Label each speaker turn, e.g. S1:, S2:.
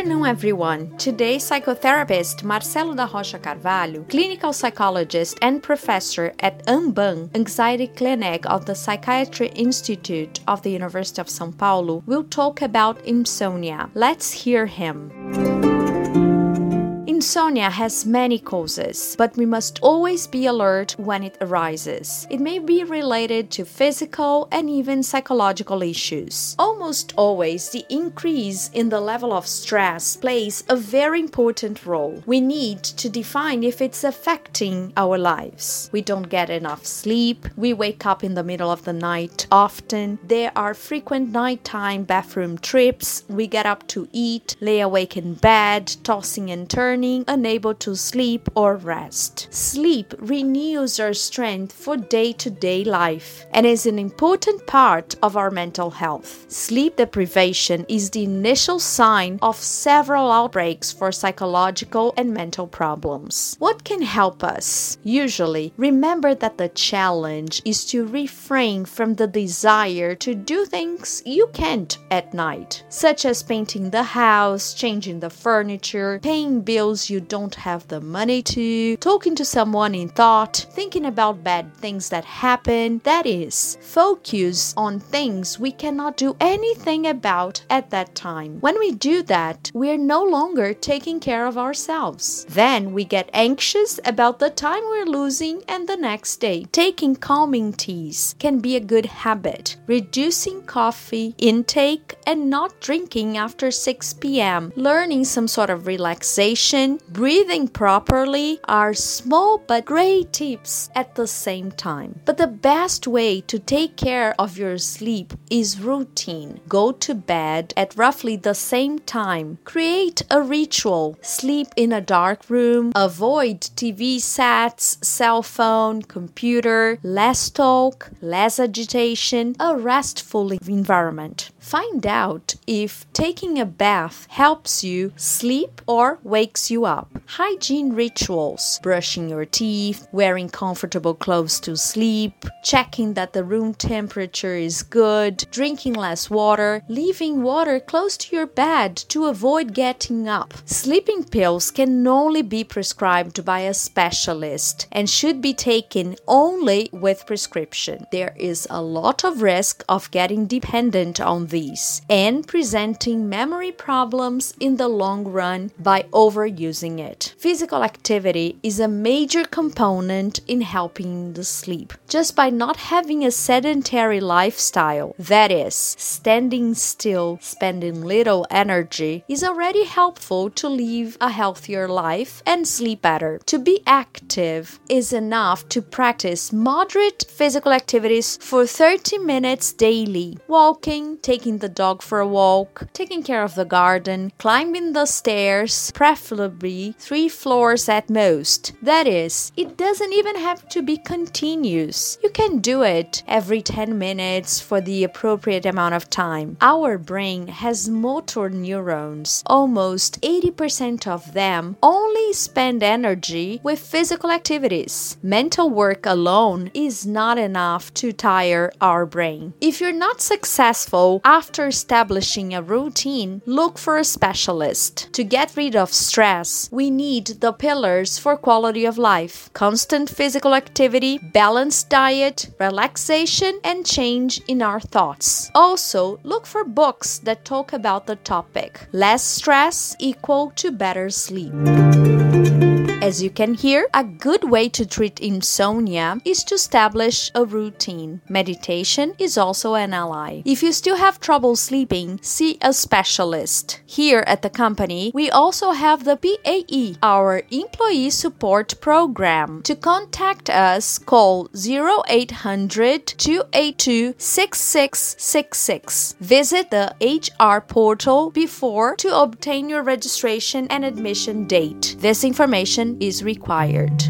S1: afternoon, everyone. Today, psychotherapist Marcelo da Rocha Carvalho, clinical psychologist and professor at AMBAN Anxiety Clinic of the Psychiatry Institute of the University of São Paulo, will talk about insomnia. Let's hear him. Insomnia has many causes, but we must always be alert when it arises. It may be related to physical and even psychological issues. Almost always, the increase in the level of stress plays a very important role. We need to define if it's affecting our lives. We don't get enough sleep, we wake up in the middle of the night often, there are frequent nighttime bathroom trips, we get up to eat, lay awake in bed, tossing and turning unable to sleep or rest. Sleep renews our strength for day to day life and is an important part of our mental health. Sleep deprivation is the initial sign of several outbreaks for psychological and mental problems. What can help us? Usually, remember that the challenge is to refrain from the desire to do things you can't at night, such as painting the house, changing the furniture, paying bills you don't have the money to, talking to someone in thought, thinking about bad things that happen. That is, focus on things we cannot do anything about at that time. When we do that, we are no longer taking care of ourselves. Then we get anxious about the time we're losing and the next day. Taking calming teas can be a good habit. Reducing coffee intake and not drinking after 6 p.m. Learning some sort of relaxation breathing properly are small but great tips at the same time. But the best way to take care of your sleep is routine. Go to bed at roughly the same time. Create a ritual. Sleep in a dark room. Avoid TV sets, cell phone, computer. Less talk, less agitation. A restful environment. Find out if taking a bath helps you sleep or wakes you up. Hygiene rituals brushing your teeth, wearing comfortable clothes to sleep, checking that the room temperature is good, drinking less water, leaving water close to your bed to avoid getting up. Sleeping pills can only be prescribed by a specialist and should be taken only with prescription. There is a lot of risk of getting dependent on these and presenting memory problems in the long run by overusing it. Physical activity is a major component in helping the sleep. Just by not having a sedentary lifestyle, that is, standing still, spending little energy, is already helpful to live a healthier life and sleep better. To be active is enough to practice moderate physical activities for 30 minutes daily walking, taking the dog for a walk, taking care of the garden, climbing the stairs, preferably three floors at most. That is, it doesn't even have to be continuous. You can do it every 10 minutes for the appropriate amount of time. Our brain has motor neurons. Almost 80% of them only spend energy with physical activities. Mental work alone is not enough to tire our brain. If you're not successful after establishing a routine, look for a specialist. To get rid of stress, we need the pillars for quality of life constant physical activity, balanced diet, relaxation, and change in our thoughts. Also, look for books that talk about the topic. Less stress equal to better sleep. As you can hear, a good way to treat insomnia is to establish a routine. Meditation is also an ally. If you still have trouble sleeping, see a specialist. Here at the company, we also have the PAE, our employee support program. To contact us, call 0800 282 6666. Visit the HR portal before to obtain your registration and admission date. This information is required.